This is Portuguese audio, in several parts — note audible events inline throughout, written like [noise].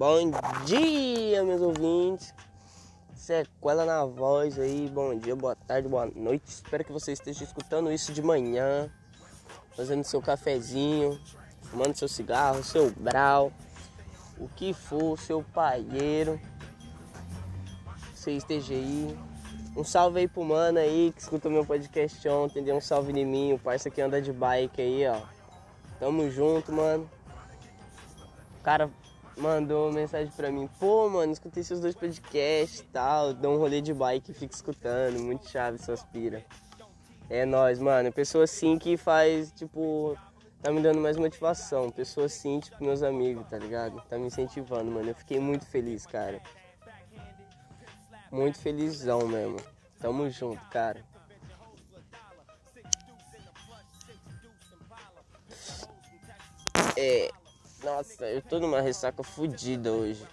Bom dia, meus ouvintes. Sequela na voz aí. Bom dia, boa tarde, boa noite. Espero que você esteja escutando isso de manhã, fazendo seu cafezinho, fumando seu cigarro, seu brau, o que for, seu paieiro. Você esteja aí. Um salve aí pro mano aí que escutou meu podcast ontem. Deu um salve em mim, o parça que anda de bike aí, ó. Tamo junto, mano. Cara mandou mensagem pra mim, pô, mano, escutei seus dois podcasts e tal, dou um rolê de bike e fico escutando, muito chave suas pira. É nóis, mano. Pessoa assim que faz, tipo, tá me dando mais motivação. Pessoa assim, tipo, meus amigos, tá ligado? Tá me incentivando, mano. Eu fiquei muito feliz, cara. Muito felizão mesmo. Tamo junto, cara. É. Nossa, eu tô numa ressaca fodida hoje.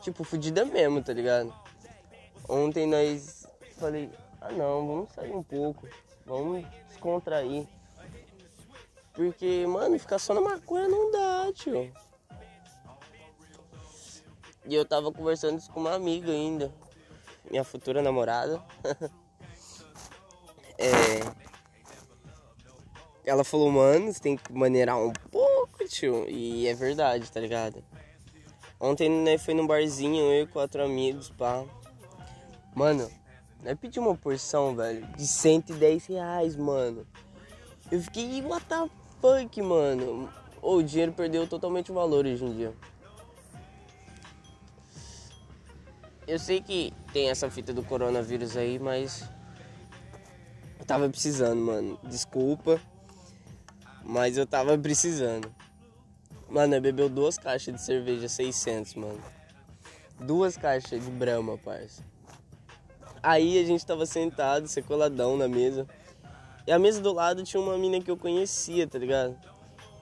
Tipo, fodida mesmo, tá ligado? Ontem nós falei, ah não, vamos sair um pouco, vamos descontrair. Porque, mano, ficar só na maconha não dá, tio. E eu tava conversando isso com uma amiga ainda, minha futura namorada. [laughs] é ela falou, mano, você tem que maneirar um pouco, tio. E é verdade, tá ligado? Ontem né, foi num barzinho, eu e quatro amigos, pá. Mano, nós pedimos uma porção, velho, de 110 reais, mano. Eu fiquei, what the fuck, mano? Oh, o dinheiro perdeu totalmente o valor hoje em dia. Eu sei que tem essa fita do coronavírus aí, mas. Eu tava precisando, mano. Desculpa. Mas eu tava precisando. Mano, eu bebeu duas caixas de cerveja 600, mano. Duas caixas de Brahma, parça. Aí a gente tava sentado, secoladão na mesa. E a mesa do lado tinha uma mina que eu conhecia, tá ligado?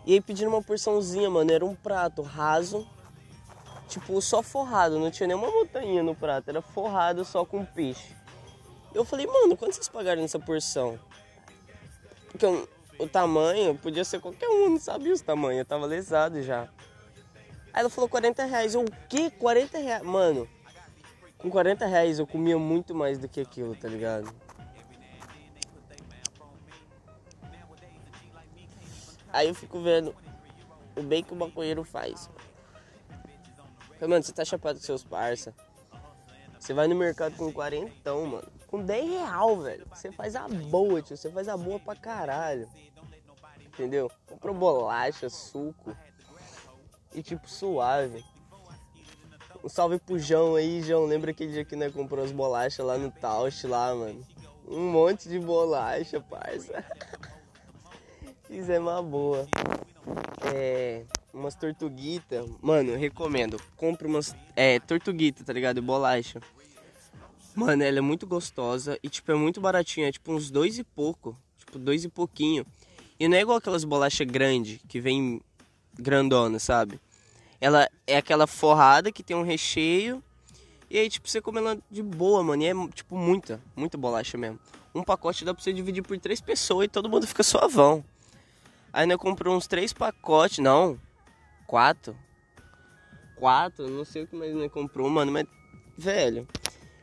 E aí pedindo uma porçãozinha, mano. Era um prato raso, tipo, só forrado. Não tinha nenhuma montanha no prato. Era forrado só com peixe. Eu falei, mano, quanto vocês pagaram nessa porção? Porque eu, o tamanho podia ser qualquer um, não sabia os tamanhos, eu tava lesado já. Aí ela falou 40 reais. Eu, o quê? 40 reais? Mano, com 40 reais eu comia muito mais do que aquilo, tá ligado? Aí eu fico vendo o bem que o maconheiro faz. Mano, você tá chapado com seus parça. Você vai no mercado com 40, mano. Com 10 real, velho. Você faz a boa, tio. Você faz a boa pra caralho entendeu? Comprou bolacha, suco e tipo suave. Um salve pro João aí, João. Lembra aquele dia que nós comprou as bolachas lá no Tausch lá, mano? Um monte de bolacha, parça. [laughs] Fizemos uma boa. É. Umas tortuguitas. Mano, recomendo. Compre umas. É, tortuguita, tá ligado? Bolacha. Mano, ela é muito gostosa e, tipo, é muito baratinha. É tipo uns dois e pouco. Tipo, dois e pouquinho. E não é igual aquelas bolachas grandes, que vem grandona, sabe? Ela é aquela forrada que tem um recheio. E aí, tipo, você come ela de boa, mano. E é, tipo, muita, muita bolacha mesmo. Um pacote dá pra você dividir por três pessoas e todo mundo fica suavão. Aí, né, comprou uns três pacotes, não, quatro. Quatro, não sei o que mais né, comprou, mano, mas, velho.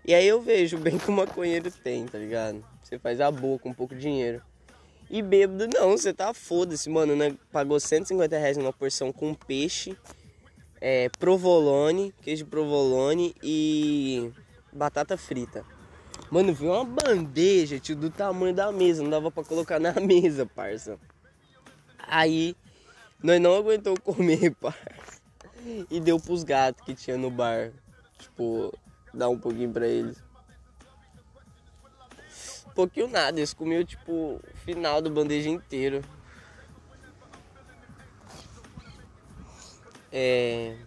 E aí eu vejo bem que o maconheiro tem, tá ligado? Você faz a boa com pouco dinheiro. E bêbado, não, você tá foda-se, mano, né? Pagou 150 reais numa porção com peixe, é, provolone, queijo provolone e batata frita. Mano, viu uma bandeja, tio, do tamanho da mesa, não dava pra colocar na [laughs] mesa, parça. Aí, nós não aguentou comer, [laughs] parça. E deu pros gatos que tinha no bar. Tipo, dar um pouquinho pra eles pouquinho nada. Eles comiam tipo o final do bandeja inteiro. É.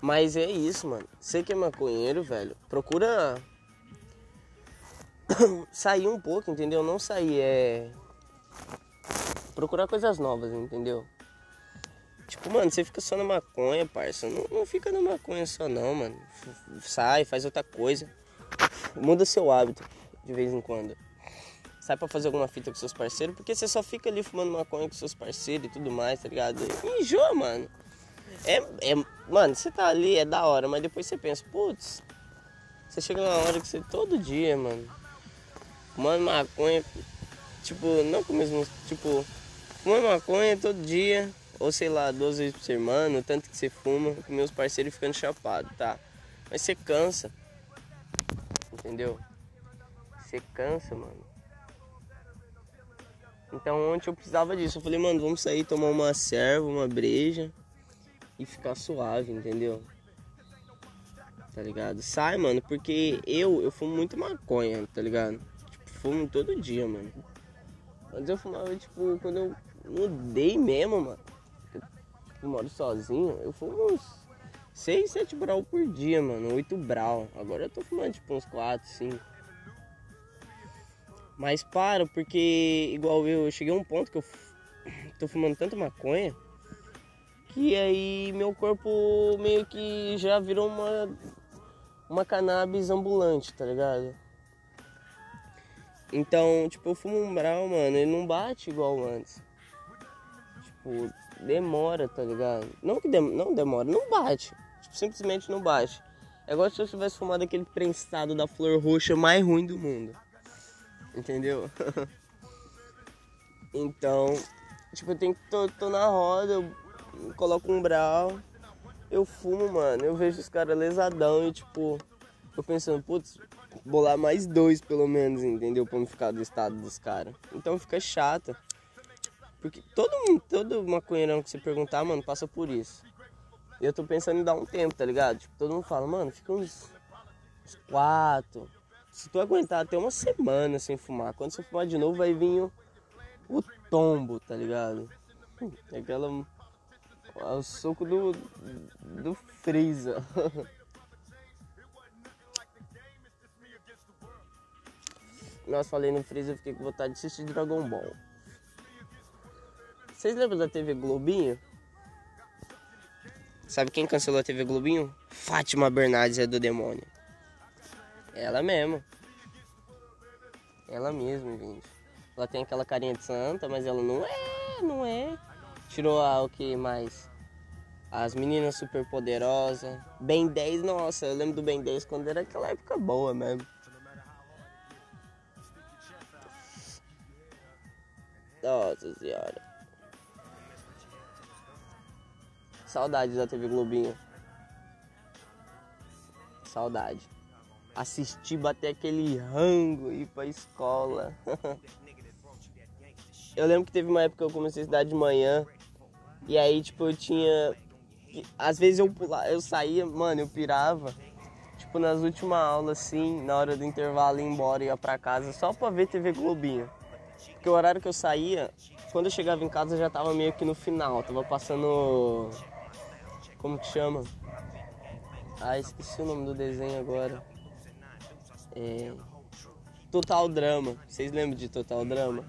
Mas é isso, mano. Você que é maconheiro, velho, procura [coughs] sair um pouco, entendeu? Não sair, é. Procurar coisas novas, entendeu? Tipo, mano, você fica só na maconha, parça. Não, não fica na maconha só não, mano. Sai, faz outra coisa. Muda seu hábito de vez em quando. sai pra fazer alguma fita com seus parceiros, porque você só fica ali fumando maconha com seus parceiros e tudo mais, tá ligado? Enjoa, mano. É, é, mano, você tá ali, é da hora, mas depois você pensa, putz, você chega numa hora que você todo dia, mano, fumando maconha, tipo, não com o mesmo, tipo, fumando maconha todo dia, ou sei lá, duas vezes por semana, o tanto que você fuma, com meus parceiros ficando chapado, tá? Mas você cansa, entendeu? Você cansa, mano. Então ontem eu precisava disso. Eu falei, mano, vamos sair tomar uma serva, uma breja e ficar suave, entendeu? Tá ligado? Sai, mano, porque eu, eu fumo muito maconha, tá ligado? Tipo, fumo todo dia, mano. Antes eu fumava, tipo, quando eu mudei mesmo, mano. Eu moro sozinho, eu fumo uns 6, 7 brau por dia, mano. 8 brau. Agora eu tô fumando, tipo, uns 4, 5. Mas para, porque igual eu, eu cheguei a um ponto que eu tô fumando tanta maconha que aí meu corpo meio que já virou uma, uma cannabis ambulante, tá ligado? Então, tipo, eu fumo um brau, mano, ele não bate igual antes. Tipo, demora, tá ligado? Não que não demora, não bate. Tipo, simplesmente não bate. É igual se eu tivesse fumado aquele prensado da flor roxa mais ruim do mundo. Entendeu? [laughs] então, tipo, eu tenho que tô, tô na roda, eu coloco um brau, eu fumo, mano. Eu vejo os caras lesadão e tipo, tô pensando, putz, bolar mais dois pelo menos, entendeu? Pra não ficar do estado dos caras. Então fica chata. Porque todo todo maconheirão que você perguntar, mano, passa por isso. E eu tô pensando em dar um tempo, tá ligado? Tipo, todo mundo fala, mano, fica uns, uns quatro. Se tu aguentar até uma semana sem fumar, quando você fumar de novo vai vir o, o tombo, tá ligado? Aquela é o soco do, do Freeza. [laughs] Nossa, falei no Freeza, eu fiquei com vontade de assistir Dragon Ball. Vocês lembram da TV Globinho? Sabe quem cancelou a TV Globinho? Fátima Bernardes é do demônio. Ela mesmo. Ela mesma, gente. Ela tem aquela carinha de santa, mas ela não é, não é. Tirou a, o que mais? As meninas super poderosas. Ben 10, nossa, eu lembro do Ben 10 quando era aquela época boa mesmo. Nossa senhora. Saudades da TV Globinho. Saudade. Assistir, bater aquele rango, ir pra escola. [laughs] eu lembro que teve uma época que eu comecei a estudar de manhã. E aí, tipo, eu tinha. Às vezes eu eu saía, mano, eu pirava. Tipo, nas últimas aulas, assim, na hora do intervalo, ia embora, ia pra casa só pra ver TV Globinho. Porque o horário que eu saía, quando eu chegava em casa já tava meio que no final, tava passando. Como que chama? Ah, esqueci o nome do desenho agora. É... Total Drama. Vocês lembram de Total Drama?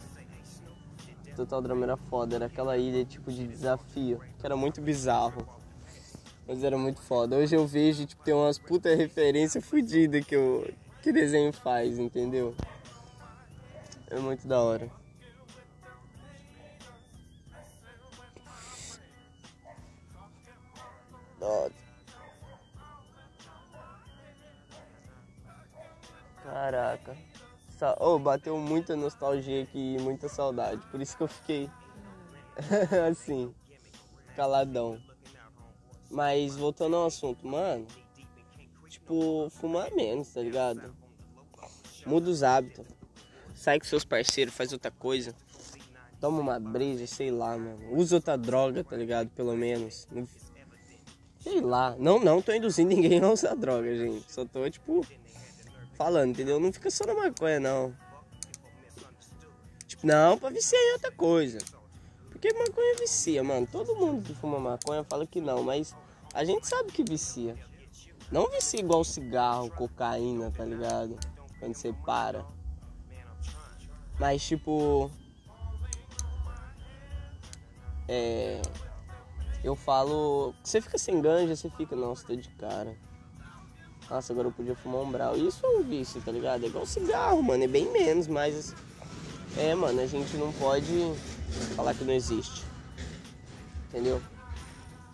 Total Drama era foda, era aquela ilha tipo de desafio, que era muito bizarro. Mas era muito foda. Hoje eu vejo, tipo, tem umas puta referência fodida que o que desenho faz, entendeu? É muito da hora. Nossa. Caraca. Oh, bateu muita nostalgia aqui e muita saudade. Por isso que eu fiquei [laughs] assim, caladão. Mas voltando ao assunto, mano, tipo, fumar menos, tá ligado? Muda os hábitos. Sai com seus parceiros, faz outra coisa. Toma uma breja, sei lá, mano. Usa outra droga, tá ligado? Pelo menos. Sei lá. Não, não tô induzindo ninguém a usar droga, gente. Só tô, tipo, falando, entendeu? Não fica só na maconha, não. Tipo, não, pra viciar em outra coisa. Porque maconha vicia, mano. Todo mundo que fuma maconha fala que não, mas a gente sabe que vicia. Não vicia igual cigarro, cocaína, tá ligado? Quando você para. Mas tipo. É. Eu falo. Você fica sem ganja, você fica, nossa, tô de cara. Nossa, agora eu podia fumar um brau. Isso é um vício, tá ligado? É igual cigarro, mano. É bem menos, mas É, mano, a gente não pode falar que não existe. Entendeu?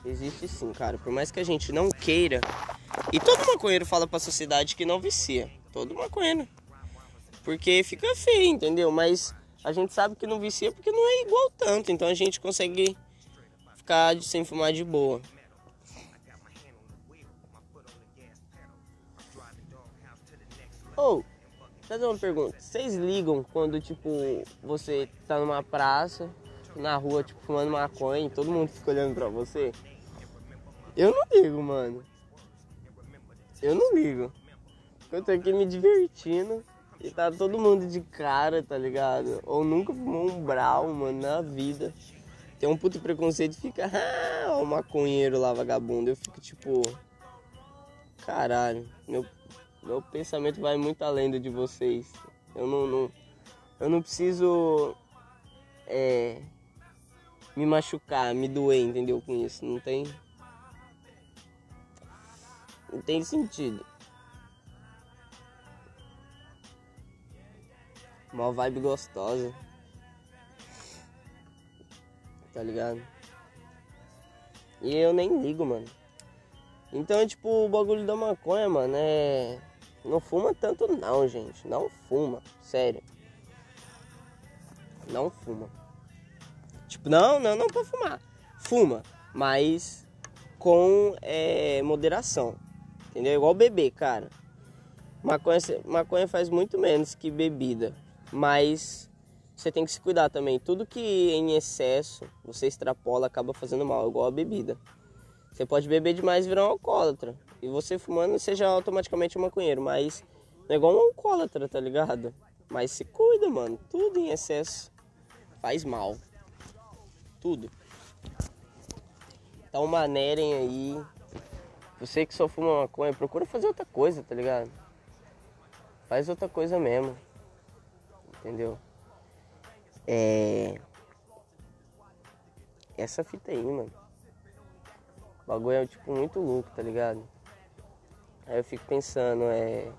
Existe sim, cara. Por mais que a gente não queira. E todo maconheiro fala pra sociedade que não vicia. Todo maconheiro. Porque fica feio, entendeu? Mas a gente sabe que não vicia porque não é igual tanto. Então a gente consegue ficar sem fumar de boa. Ou, oh, fazer uma pergunta. Vocês ligam quando, tipo, você tá numa praça, na rua, tipo, fumando maconha e todo mundo fica olhando pra você? Eu não ligo, mano. Eu não ligo. Eu tô aqui me divertindo e tá todo mundo de cara, tá ligado? Ou nunca fumou um brau, mano, na vida. Tem um puto preconceito e fica, [laughs] ah, o maconheiro lá, vagabundo. Eu fico tipo, caralho, meu meu pensamento vai muito além do de vocês. Eu não, não eu não preciso é, me machucar, me doer, entendeu? Com isso. Não tem. Não tem sentido. Uma vibe gostosa. Tá ligado? E eu nem ligo, mano. Então, tipo, o bagulho da maconha, mano, é. Não fuma tanto não, gente. Não fuma, sério. Não fuma. Tipo, não, não, não pra fumar. Fuma, mas com é, moderação. Entendeu? Igual beber, cara. Maconha, maconha faz muito menos que bebida. Mas você tem que se cuidar também. Tudo que em excesso você extrapola acaba fazendo mal, igual a bebida. Você pode beber demais e virar um alcoólatra. E você fumando seja automaticamente um maconheiro, mas é igual um alcoólatra, tá ligado? Mas se cuida, mano. Tudo em excesso faz mal. Tudo. Então manerem aí. Você que só fuma maconha, procura fazer outra coisa, tá ligado? Faz outra coisa mesmo. Entendeu? É. Essa fita aí, mano. O bagulho é tipo muito louco, tá ligado? Aí eu fico pensando, é.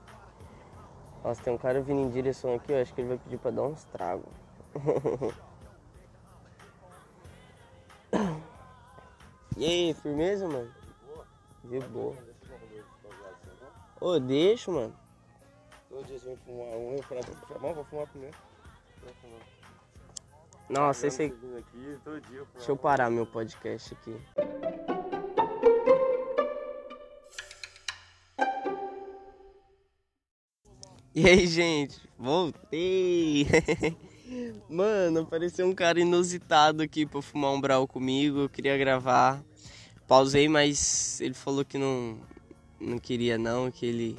Nossa, tem um cara vindo em direção aqui, eu acho que ele vai pedir pra dar uns tragos. [laughs] e aí, firmeza, mano? De boa. Ô, deixa, mano. Todo dia você vai fumar um, eu pra fumar, vou fumar primeiro. Nossa, esse aí. Deixa eu parar meu podcast aqui. E aí, gente, voltei! [laughs] Mano, apareceu um cara inusitado aqui pra fumar um brau comigo, eu queria gravar. Pausei, mas ele falou que não, não queria não, que ele...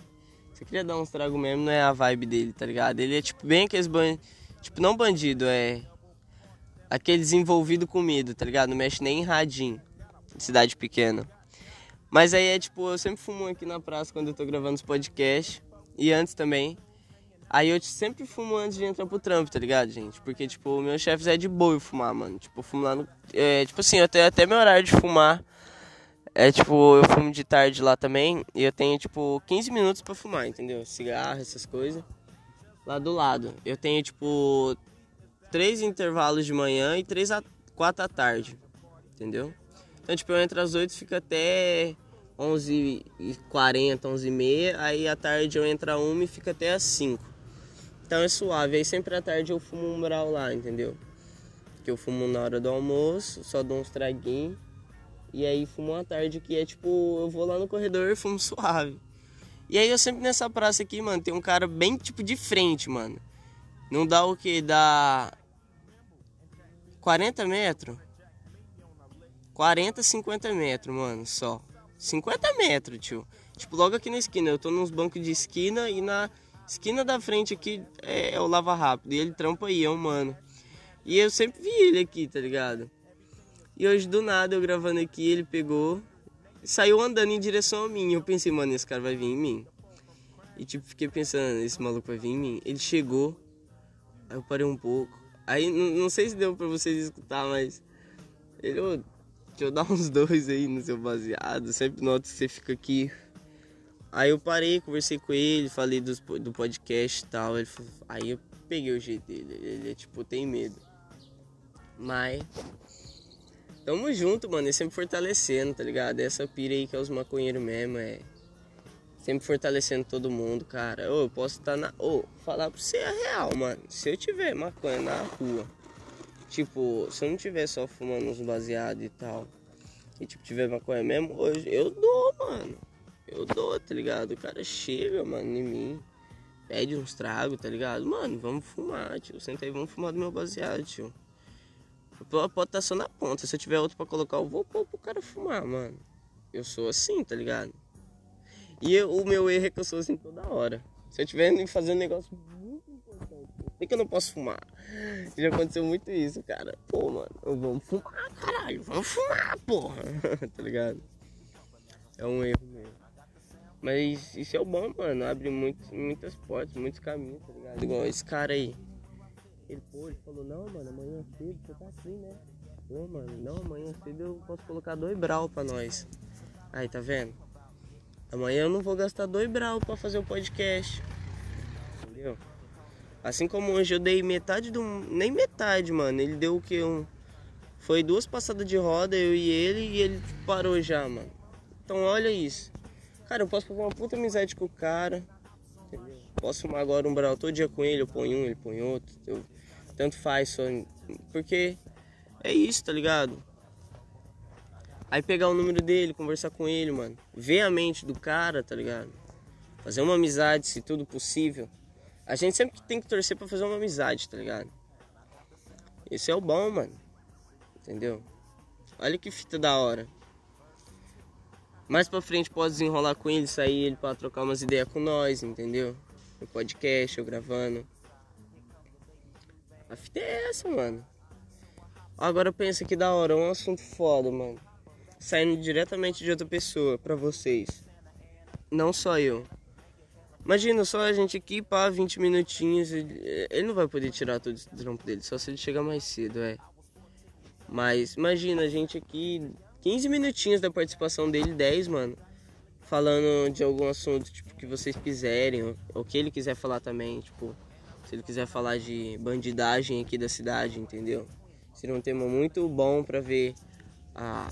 Você queria dar uns tragos mesmo, não é a vibe dele, tá ligado? Ele é tipo bem aqueles bandidos... Tipo, não bandido, é... Aqueles envolvidos com medo, tá ligado? Não mexe nem em radinho, cidade pequena. Mas aí é tipo, eu sempre fumo aqui na praça quando eu tô gravando os podcasts. E antes também. Aí eu sempre fumo antes de entrar pro trampo, tá ligado, gente? Porque, tipo, meu chefe é de boa eu fumar, mano. Tipo, eu fumo lá no. É, tipo assim, eu tenho até meu horário de fumar. É tipo, eu fumo de tarde lá também. E eu tenho, tipo, 15 minutos pra fumar, entendeu? Cigarro, essas coisas. Lá do lado. Eu tenho, tipo, três intervalos de manhã e três a quatro à tarde. Entendeu? Então, tipo, eu entro às 8 fica até 11h40, 11h30. Aí à tarde eu entro a 1 e fica até às 5 então é suave. Aí sempre à tarde eu fumo um brau lá, entendeu? Que eu fumo na hora do almoço, só dou uns traguinhos. E aí fumo à tarde que é tipo, eu vou lá no corredor e fumo [laughs] suave. E aí eu sempre nessa praça aqui, mano, tem um cara bem tipo de frente, mano. Não dá o que? Dá 40 metros? 40, 50 metros, mano, só. 50 metros, tio. Tipo, logo aqui na esquina. Eu tô nos bancos de esquina e na Esquina da frente aqui é, é o Lava Rápido. E ele trampa aí, é um mano. E eu sempre vi ele aqui, tá ligado? E hoje do nada eu gravando aqui, ele pegou saiu andando em direção a mim. Eu pensei, mano, esse cara vai vir em mim. E tipo, fiquei pensando, esse maluco vai vir em mim. Ele chegou, aí eu parei um pouco. Aí não, sei se deu pra vocês escutar, mas. Ele, ô, deixa eu dar [laughs] uns dois aí no seu baseado. Sempre noto que você fica aqui Aí eu parei, conversei com ele, falei do, do podcast e tal. Ele, aí eu peguei o jeito dele. Ele é tipo, tem medo. Mas. Tamo junto, mano. E sempre fortalecendo, tá ligado? Essa pira aí que é os maconheiros mesmo, é. Sempre fortalecendo todo mundo, cara. Ô, eu posso estar tá na. Ô, falar pra você a real, mano. Se eu tiver maconha na rua, tipo, se eu não tiver só fumando uns baseados e tal, e tipo, tiver maconha mesmo, hoje eu dou, mano. Eu dou, tá ligado? O cara chega, mano, em mim pede uns tragos, tá ligado? Mano, vamos fumar, tio. Senta aí, vamos fumar do meu baseado, tio. Pode estar tá só na ponta. Se eu tiver outro pra colocar, eu vou pôr pro cara fumar, mano. Eu sou assim, tá ligado? E eu, o meu erro é que eu sou assim toda hora. Se eu tiver fazendo um negócio muito importante, por que eu não posso fumar? Já aconteceu muito isso, cara. Pô, mano, vamos fumar, caralho. Vamos fumar, porra. [laughs] tá ligado? É um erro mesmo. Mas isso é o bom, mano. Abre muito, muitas portas, muitos caminhos, tá ligado? Igual esse cara aí. Ele, pô, ele falou, não, mano, amanhã cedo você tá assim, né? Pô, mano, não, amanhã cedo eu posso colocar dois brau pra nós. Aí, tá vendo? Amanhã eu não vou gastar dois brau pra fazer o podcast. Entendeu? Assim como hoje eu dei metade do. Nem metade, mano. Ele deu o que? Um... Foi duas passadas de roda, eu e ele, e ele parou já, mano. Então olha isso. Cara, eu posso fazer uma puta amizade com o cara. Entendeu? Posso fumar agora um brau todo dia com ele, eu ponho um, ele põe outro. Eu, tanto faz, só. Porque é isso, tá ligado? Aí pegar o número dele, conversar com ele, mano. Ver a mente do cara, tá ligado? Fazer uma amizade, se tudo possível. A gente sempre tem que torcer pra fazer uma amizade, tá ligado? Esse é o bom, mano. Entendeu? Olha que fita da hora. Mais pra frente pode desenrolar com ele, sair ele pra trocar umas ideias com nós, entendeu? No podcast, eu gravando. A fita é essa, mano. Agora pensa que da hora, um assunto foda, mano. Saindo diretamente de outra pessoa pra vocês. Não só eu. Imagina só a gente aqui, pá, 20 minutinhos. Ele não vai poder tirar todo o trampo dele, só se ele chegar mais cedo, é. Mas imagina a gente aqui 15 minutinhos da participação dele, 10, mano. Falando de algum assunto, tipo, que vocês quiserem, ou, que ele quiser falar também, tipo, se ele quiser falar de bandidagem aqui da cidade, entendeu? Seria um tema muito bom para ver a,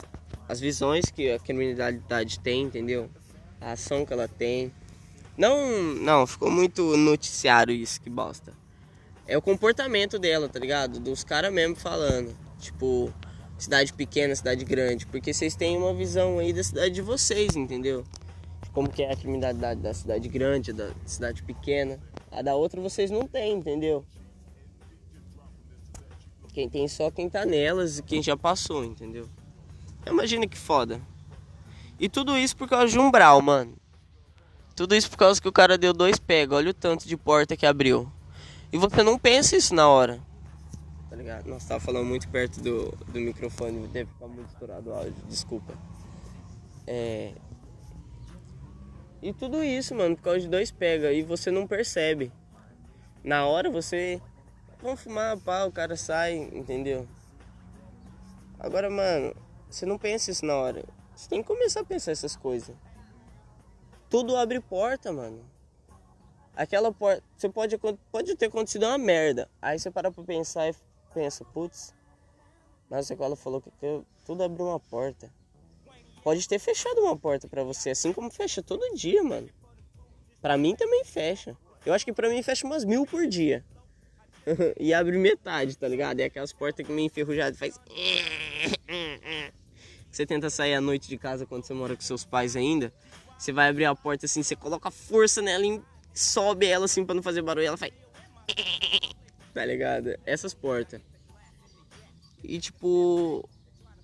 as visões que a criminalidade tem, entendeu? A ação que ela tem. Não, não, ficou muito noticiário isso, que bosta. É o comportamento dela, tá ligado? Dos caras mesmo falando. Tipo, cidade pequena, cidade grande, porque vocês têm uma visão aí da cidade de vocês, entendeu? Como que é a criminalidade da cidade grande, da cidade pequena. A da outra vocês não têm, entendeu? Quem tem só quem tá nelas e quem já passou, entendeu? Imagina que foda. E tudo isso por causa de um brau, mano. Tudo isso por causa que o cara deu dois pega. Olha o tanto de porta que abriu. E você não pensa isso na hora tá ligado? Nossa, tava falando muito perto do, do microfone, deve ficar muito estourado o áudio, desculpa. É. E tudo isso, mano, por causa de dois pega e você não percebe. Na hora você. Vamos fumar, pá, o cara sai, entendeu? Agora, mano, você não pensa isso na hora. Você tem que começar a pensar essas coisas. Tudo abre porta, mano. Aquela porta. Você pode, pode ter acontecido uma merda. Aí você para pra pensar e pensa, putz, mas a escola falou que tudo abriu uma porta. Pode ter fechado uma porta para você, assim como fecha todo dia, mano. Pra mim também fecha. Eu acho que pra mim fecha umas mil por dia. [laughs] e abre metade, tá ligado? É aquelas portas que meio enferrujadas faz. Você tenta sair à noite de casa quando você mora com seus pais ainda. Você vai abrir a porta assim, você coloca força nela e sobe ela assim pra não fazer barulho. Ela faz. [laughs] tá ligado? Essas portas. E tipo,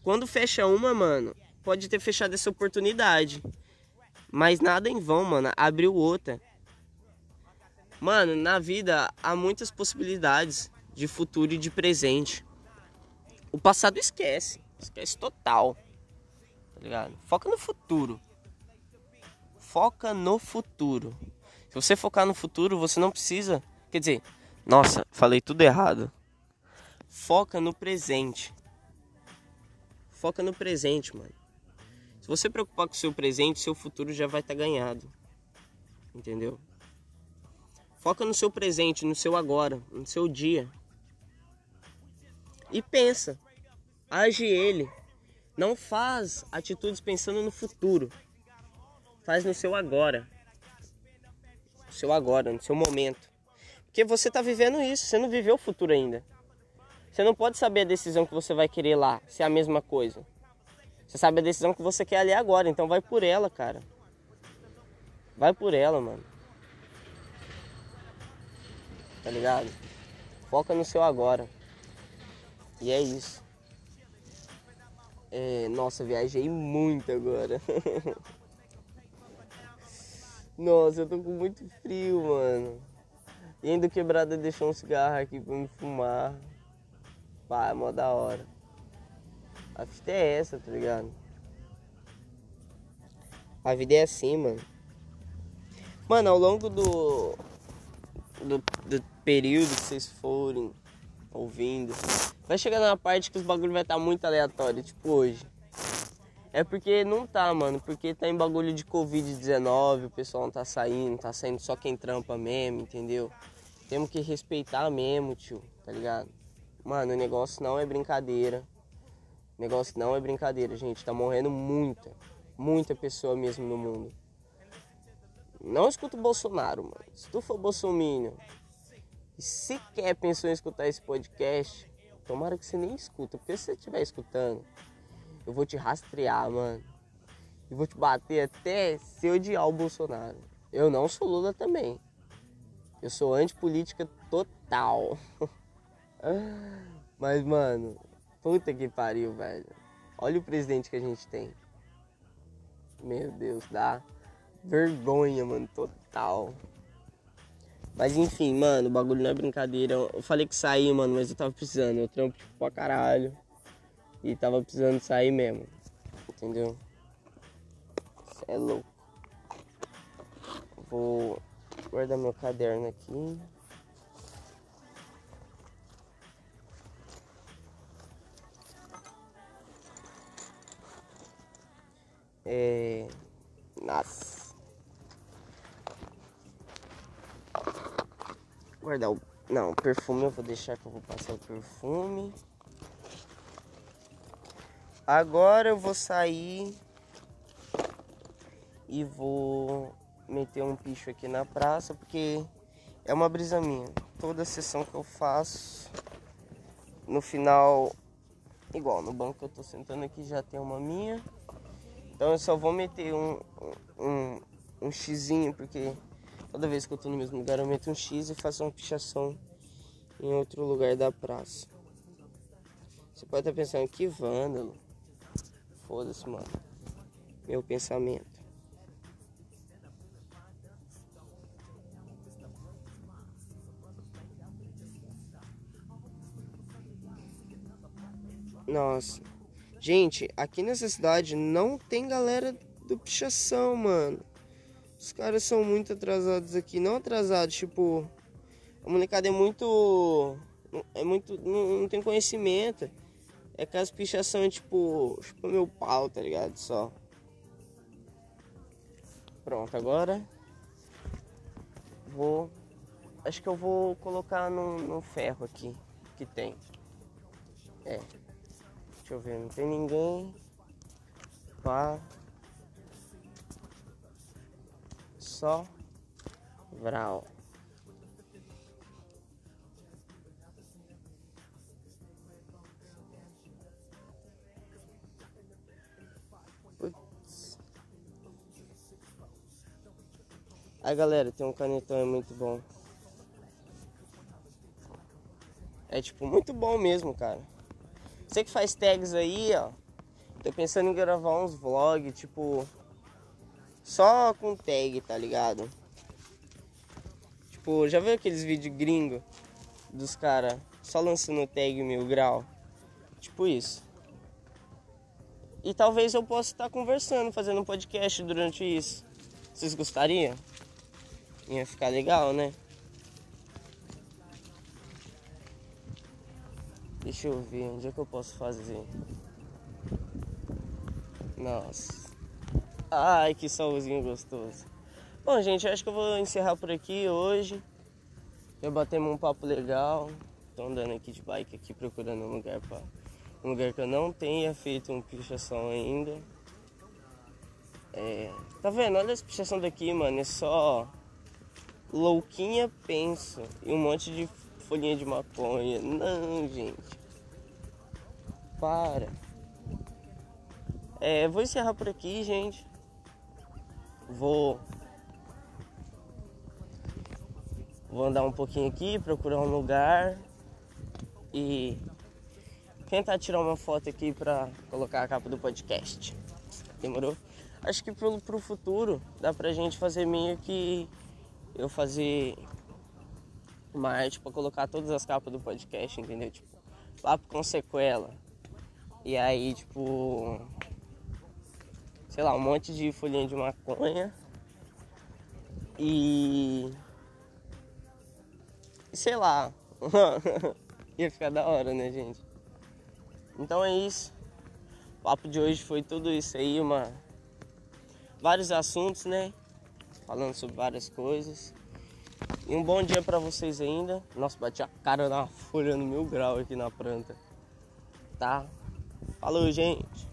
quando fecha uma, mano, pode ter fechado essa oportunidade. Mas nada em vão, mano, abriu outra. Mano, na vida há muitas possibilidades de futuro e de presente. O passado esquece, esquece total. Tá ligado? Foca no futuro. Foca no futuro. Se você focar no futuro, você não precisa, quer dizer, nossa, falei tudo errado. Foca no presente. Foca no presente, mano. Se você preocupar com o seu presente, seu futuro já vai estar tá ganhado. Entendeu? Foca no seu presente, no seu agora, no seu dia. E pensa. Age ele. Não faz atitudes pensando no futuro. Faz no seu agora. No seu agora, no seu momento. Porque você está vivendo isso, você não viveu o futuro ainda. Você não pode saber a decisão que você vai querer lá, se é a mesma coisa. Você sabe a decisão que você quer ali agora, então vai por ela, cara. Vai por ela, mano. Tá ligado? Foca no seu agora. E é isso. É, nossa, viajei muito agora. [laughs] nossa, eu tô com muito frio, mano. E ainda quebrada deixou um cigarro aqui pra me fumar. Pá, é mó da hora. A fita é essa, tá ligado? A vida é assim, mano. Mano, ao longo do, do, do período que vocês forem ouvindo, vai chegar na parte que os bagulho vai estar tá muito aleatório, tipo hoje. É porque não tá, mano. Porque tá em bagulho de Covid-19, o pessoal não tá saindo, tá saindo só quem trampa mesmo, entendeu? Temos que respeitar mesmo, tio, tá ligado? Mano, o negócio não é brincadeira. O negócio não é brincadeira, gente. Tá morrendo muita, muita pessoa mesmo no mundo. Não escuta o Bolsonaro, mano. Se tu for bolsominion e sequer pensou em escutar esse podcast, tomara que você nem escuta. Porque se você estiver escutando, eu vou te rastrear, mano. E vou te bater até se odiar o Bolsonaro. Eu não sou Lula também. Eu sou antipolítica total. [laughs] Mas, mano, puta que pariu, velho. Olha o presidente que a gente tem. Meu Deus, dá vergonha, mano, total. Mas enfim, mano, o bagulho não é brincadeira. Eu falei que saí, mano, mas eu tava precisando. Eu trampo pra caralho. E tava precisando sair mesmo. Entendeu? Isso é louco. Vou guardar meu caderno aqui. Guardar o. Não, perfume eu vou deixar que eu vou passar o perfume. Agora eu vou sair e vou meter um picho aqui na praça porque é uma brisa minha. Toda sessão que eu faço, no final, igual no banco que eu tô sentando aqui já tem uma minha. Então eu só vou meter um, um, um xizinho, porque toda vez que eu tô no mesmo lugar eu meto um x e faço uma pichação em outro lugar da praça. Você pode estar pensando, que vândalo. Foda-se, mano. Meu pensamento. Nossa. Gente, aqui nessa cidade não tem galera do pichação, mano. Os caras são muito atrasados aqui. Não atrasados, tipo. A molecada é muito. É muito. Não, não tem conhecimento. É que as pichação é tipo. Tipo meu pau, tá ligado? Só. Pronto, agora. Vou. Acho que eu vou colocar no, no ferro aqui. Que tem. É. Deixa eu ver, não tem ninguém. Pá. Só. Vral. Aí galera, tem um canetão é muito bom. É tipo muito bom mesmo, cara. Você que faz tags aí, ó. Tô pensando em gravar uns vlogs, tipo. Só com tag, tá ligado? Tipo, já viu aqueles vídeos gringo dos caras só lançando tag mil grau? Tipo isso. E talvez eu possa estar conversando, fazendo um podcast durante isso. Vocês gostariam? Ia ficar legal, né? Deixa eu ver, onde é que eu posso fazer? Nossa. Ai, que solzinho gostoso. Bom, gente, acho que eu vou encerrar por aqui hoje. Já batemos um papo legal. Tô andando aqui de bike aqui procurando um lugar para um lugar que eu não tenha feito um pichação ainda. É, tá vendo? Olha essa pichação daqui, mano. É só louquinha penso e um monte de folhinha de maconha. Não, gente. Para. É, vou encerrar por aqui, gente. Vou Vou andar um pouquinho aqui, procurar um lugar e tentar tirar uma foto aqui pra colocar a capa do podcast. Demorou? Acho que pro, pro futuro dá pra gente fazer meio que eu fazer uma arte pra colocar todas as capas do podcast, entendeu? Tipo, papo com sequela. E aí, tipo, sei lá, um monte de folhinha de maconha. E sei lá. [laughs] Ia ficar da hora, né, gente? Então é isso. O papo de hoje foi tudo isso aí, uma vários assuntos, né? Falando sobre várias coisas. E um bom dia para vocês ainda. Nossa, bati a cara na [laughs] folha no mil grau aqui na planta. Tá? Falou, gente.